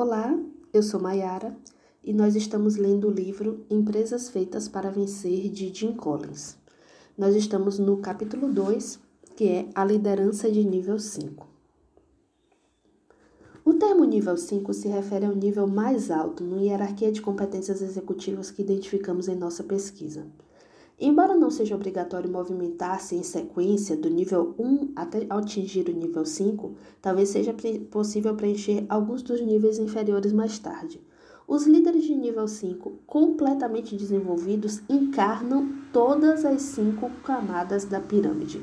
Olá, eu sou Mayara e nós estamos lendo o livro Empresas Feitas para Vencer de Jim Collins. Nós estamos no capítulo 2, que é a liderança de nível 5. O termo nível 5 se refere ao nível mais alto na hierarquia de competências executivas que identificamos em nossa pesquisa. Embora não seja obrigatório movimentar-se em sequência do nível 1 até atingir o nível 5, talvez seja possível preencher alguns dos níveis inferiores mais tarde. Os líderes de nível 5, completamente desenvolvidos, encarnam todas as cinco camadas da pirâmide.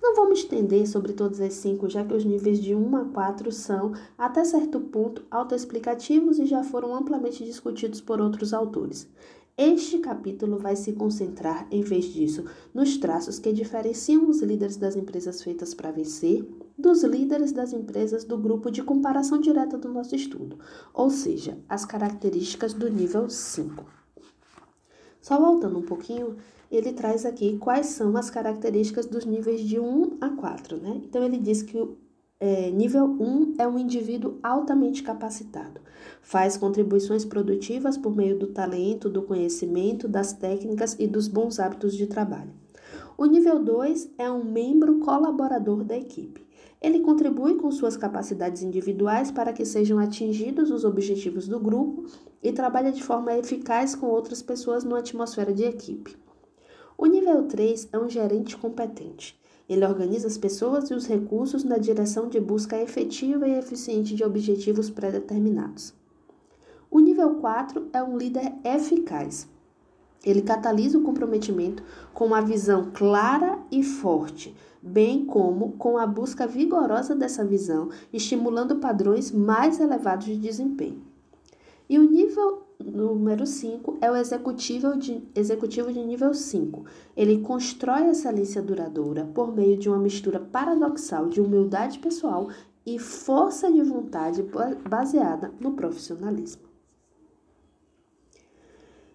Não vamos estender sobre todas as cinco, já que os níveis de 1 a 4 são, até certo ponto, autoexplicativos e já foram amplamente discutidos por outros autores. Este capítulo vai se concentrar, em vez disso, nos traços que diferenciam os líderes das empresas feitas para vencer dos líderes das empresas do grupo de comparação direta do nosso estudo, ou seja, as características do nível 5. Só voltando um pouquinho, ele traz aqui quais são as características dos níveis de 1 a 4, né? Então ele diz que é, nível 1 é um indivíduo altamente capacitado. Faz contribuições produtivas por meio do talento, do conhecimento, das técnicas e dos bons hábitos de trabalho. O nível 2 é um membro colaborador da equipe. Ele contribui com suas capacidades individuais para que sejam atingidos os objetivos do grupo e trabalha de forma eficaz com outras pessoas numa atmosfera de equipe. O nível 3 é um gerente competente. Ele organiza as pessoas e os recursos na direção de busca efetiva e eficiente de objetivos pré-determinados. O nível 4 é um líder eficaz. Ele catalisa o comprometimento com uma visão clara e forte, bem como com a busca vigorosa dessa visão, estimulando padrões mais elevados de desempenho. E o nível número 5 é o executivo de, executivo de nível 5. Ele constrói excelência duradoura por meio de uma mistura paradoxal de humildade pessoal e força de vontade baseada no profissionalismo.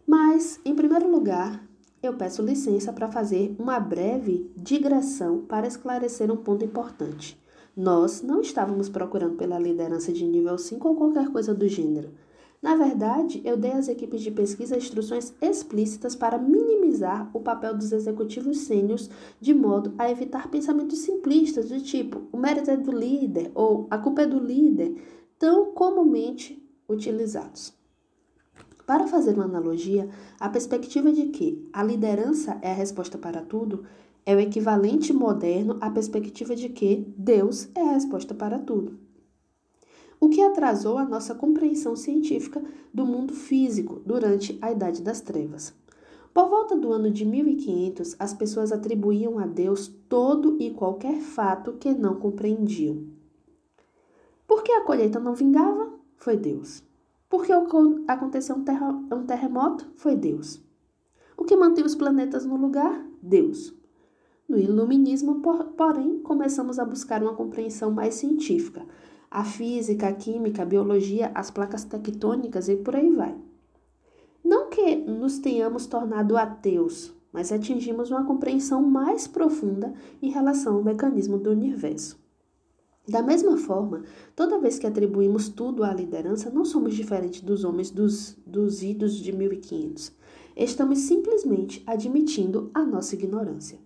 Mas, em primeiro lugar, eu peço licença para fazer uma breve digressão para esclarecer um ponto importante. Nós não estávamos procurando pela liderança de nível 5 ou qualquer coisa do gênero. Na verdade, eu dei às equipes de pesquisa instruções explícitas para minimizar o papel dos executivos sênios de modo a evitar pensamentos simplistas do tipo o mérito é do líder ou a culpa é do líder, tão comumente utilizados. Para fazer uma analogia, a perspectiva de que a liderança é a resposta para tudo é o equivalente moderno à perspectiva de que Deus é a resposta para tudo o que atrasou a nossa compreensão científica do mundo físico durante a Idade das Trevas. Por volta do ano de 1500, as pessoas atribuíam a Deus todo e qualquer fato que não compreendiam. Por que a colheita não vingava? Foi Deus. Por que aconteceu um, terremoto? Foi Deus. O que mantém os planetas no lugar? Deus. No iluminismo, porém, começamos a buscar uma compreensão mais científica, a física, a química, a biologia, as placas tectônicas e por aí vai. Não que nos tenhamos tornado ateus, mas atingimos uma compreensão mais profunda em relação ao mecanismo do universo. Da mesma forma, toda vez que atribuímos tudo à liderança, não somos diferentes dos homens dos, dos idos de 1500. Estamos simplesmente admitindo a nossa ignorância.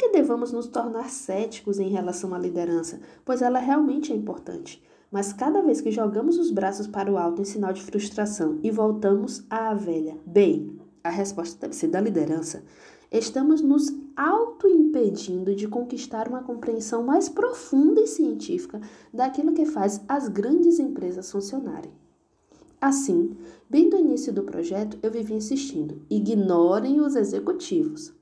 Que devamos nos tornar céticos em relação à liderança, pois ela realmente é importante. Mas cada vez que jogamos os braços para o alto em sinal de frustração e voltamos à velha, bem, a resposta deve ser da liderança, estamos nos auto-impedindo de conquistar uma compreensão mais profunda e científica daquilo que faz as grandes empresas funcionarem. Assim, bem do início do projeto, eu vivi insistindo: ignorem os executivos.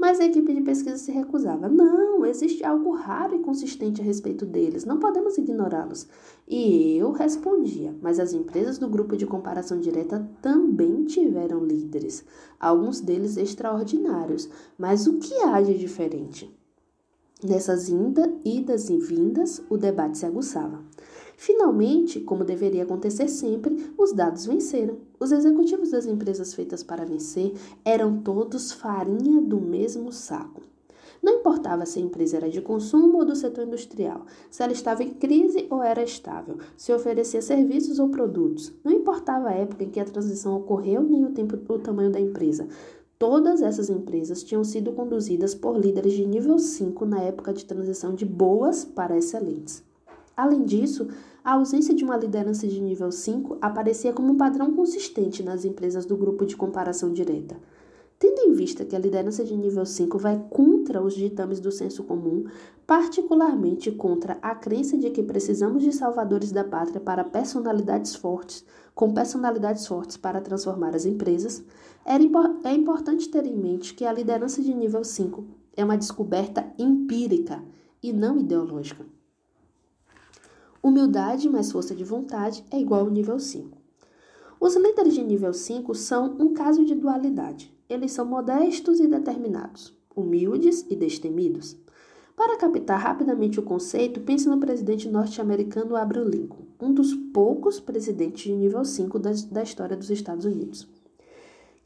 Mas a equipe de pesquisa se recusava. Não, existe algo raro e consistente a respeito deles, não podemos ignorá-los. E eu respondia, mas as empresas do grupo de comparação direta também tiveram líderes, alguns deles extraordinários. Mas o que há de diferente? Nessas idas e vindas, o debate se aguçava. Finalmente, como deveria acontecer sempre, os dados venceram. Os executivos das empresas feitas para vencer eram todos farinha do mesmo saco. Não importava se a empresa era de consumo ou do setor industrial, se ela estava em crise ou era estável, se oferecia serviços ou produtos. Não importava a época em que a transição ocorreu nem o, tempo, o tamanho da empresa. Todas essas empresas tinham sido conduzidas por líderes de nível 5 na época de transição de boas para excelentes. Além disso, a ausência de uma liderança de nível 5 aparecia como um padrão consistente nas empresas do grupo de comparação direta. Tendo em vista que a liderança de nível 5 vai contra os ditames do senso comum, particularmente contra a crença de que precisamos de salvadores da pátria para personalidades fortes, com personalidades fortes para transformar as empresas, é importante ter em mente que a liderança de nível 5 é uma descoberta empírica e não ideológica. Humildade mais força de vontade é igual ao nível 5. Os líderes de nível 5 são um caso de dualidade. Eles são modestos e determinados, humildes e destemidos. Para captar rapidamente o conceito, pense no presidente norte-americano Abraham Lincoln, um dos poucos presidentes de nível 5 da, da história dos Estados Unidos.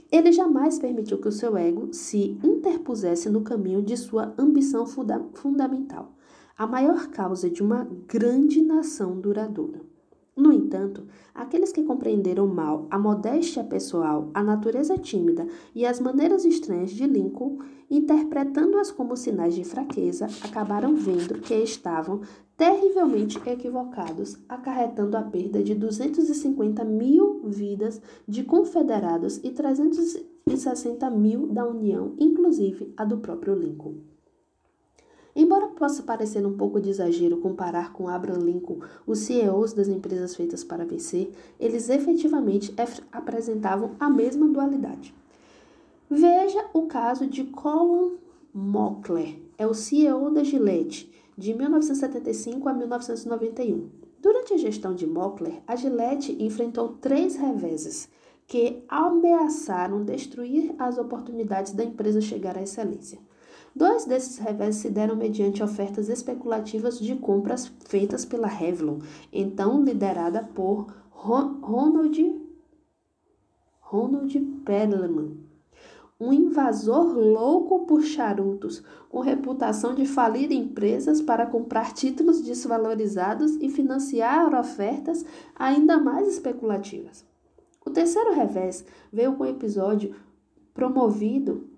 Ele jamais permitiu que o seu ego se interpusesse no caminho de sua ambição funda fundamental a maior causa de uma grande nação duradoura. No entanto, aqueles que compreenderam mal a modéstia pessoal, a natureza tímida e as maneiras estranhas de Lincoln, interpretando-as como sinais de fraqueza, acabaram vendo que estavam terrivelmente equivocados, acarretando a perda de 250 mil vidas de confederados e 360 mil da União, inclusive a do próprio Lincoln. Embora possa parecer um pouco de exagero comparar com Abraham Lincoln os CEOs das empresas feitas para vencer, eles efetivamente apresentavam a mesma dualidade. Veja o caso de Colin Mockler, é o CEO da Gillette, de 1975 a 1991. Durante a gestão de Mockler, a Gillette enfrentou três reveses que ameaçaram destruir as oportunidades da empresa chegar à excelência. Dois desses revés se deram mediante ofertas especulativas de compras feitas pela Revlon, então liderada por Ronald, Ronald Perlman, um invasor louco por charutos, com reputação de falir empresas para comprar títulos desvalorizados e financiar ofertas ainda mais especulativas. O terceiro revés veio com o episódio promovido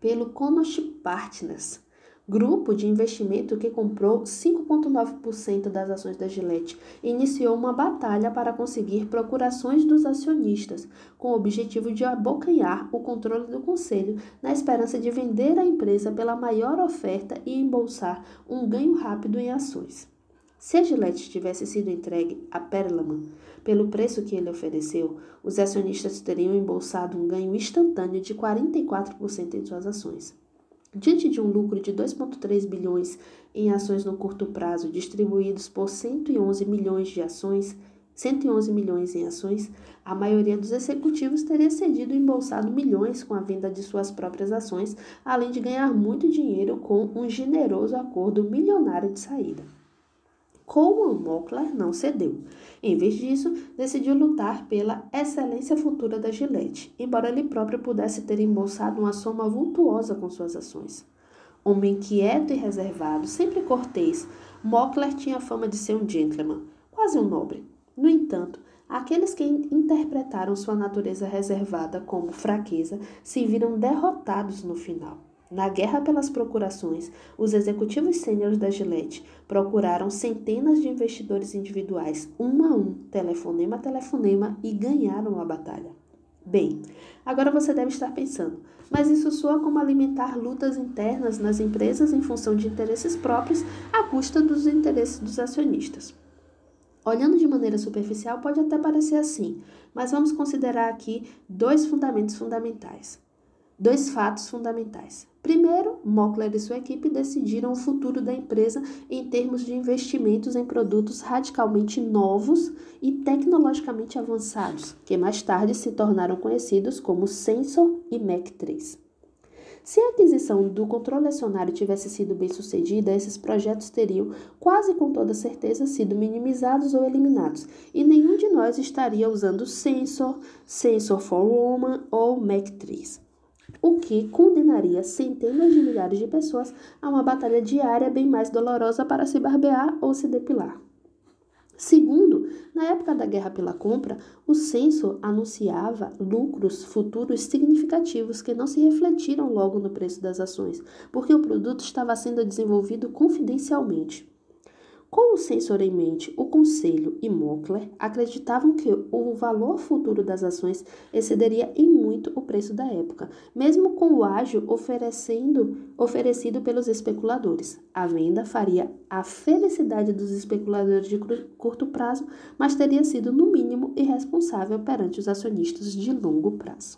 pelo Konoshi Partners, grupo de investimento que comprou 5,9% das ações da Gillette iniciou uma batalha para conseguir procurações dos acionistas, com o objetivo de abocanhar o controle do conselho, na esperança de vender a empresa pela maior oferta e embolsar um ganho rápido em ações. Se Gillette tivesse sido entregue a Perlman pelo preço que ele ofereceu, os acionistas teriam embolsado um ganho instantâneo de 44% em suas ações. Diante de um lucro de 2,3 bilhões em ações no curto prazo, distribuídos por 111 milhões de ações, 111 milhões em ações, a maioria dos executivos teria cedido e embolsado milhões com a venda de suas próprias ações, além de ganhar muito dinheiro com um generoso acordo milionário de saída. Coleman Mockler não cedeu. Em vez disso, decidiu lutar pela excelência futura da Gillette, embora ele próprio pudesse ter embolsado uma soma vultuosa com suas ações. Homem quieto e reservado, sempre cortês, Mockler tinha fama de ser um gentleman, quase um nobre. No entanto, aqueles que interpretaram sua natureza reservada como fraqueza se viram derrotados no final. Na guerra pelas procurações, os executivos sêniores da Gillette procuraram centenas de investidores individuais, um a um, telefonema a telefonema, e ganharam a batalha. Bem, agora você deve estar pensando, mas isso soa como alimentar lutas internas nas empresas em função de interesses próprios à custa dos interesses dos acionistas. Olhando de maneira superficial, pode até parecer assim, mas vamos considerar aqui dois fundamentos fundamentais. Dois fatos fundamentais. Primeiro, Mockler e sua equipe decidiram o futuro da empresa em termos de investimentos em produtos radicalmente novos e tecnologicamente avançados, que mais tarde se tornaram conhecidos como Sensor e Mac 3. Se a aquisição do controle acionário tivesse sido bem sucedida, esses projetos teriam, quase com toda certeza, sido minimizados ou eliminados, e nenhum de nós estaria usando Sensor, Sensor for Woman ou Mac 3. O que condenaria centenas de milhares de pessoas a uma batalha diária bem mais dolorosa para se barbear ou se depilar. Segundo, na época da guerra pela compra, o censo anunciava lucros futuros significativos que não se refletiram logo no preço das ações, porque o produto estava sendo desenvolvido confidencialmente. Com o censor em mente, o Conselho e Mockler acreditavam que o valor futuro das ações excederia em muito o preço da época, mesmo com o ágio oferecendo, oferecido pelos especuladores. A venda faria a felicidade dos especuladores de curto prazo, mas teria sido, no mínimo, irresponsável perante os acionistas de longo prazo.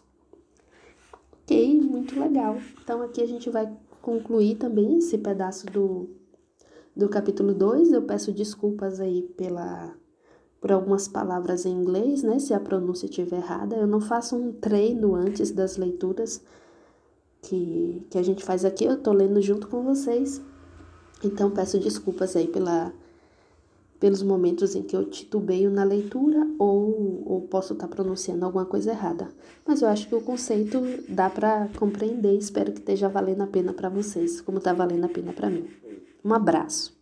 Ok, muito legal. Então aqui a gente vai concluir também esse pedaço do do capítulo 2. Eu peço desculpas aí pela por algumas palavras em inglês, né, se a pronúncia estiver errada. Eu não faço um treino antes das leituras que, que a gente faz aqui, eu tô lendo junto com vocês. Então peço desculpas aí pela pelos momentos em que eu titubeio na leitura ou, ou posso estar tá pronunciando alguma coisa errada. Mas eu acho que o conceito dá para compreender, espero que esteja valendo a pena para vocês, como está valendo a pena para mim. Um abraço.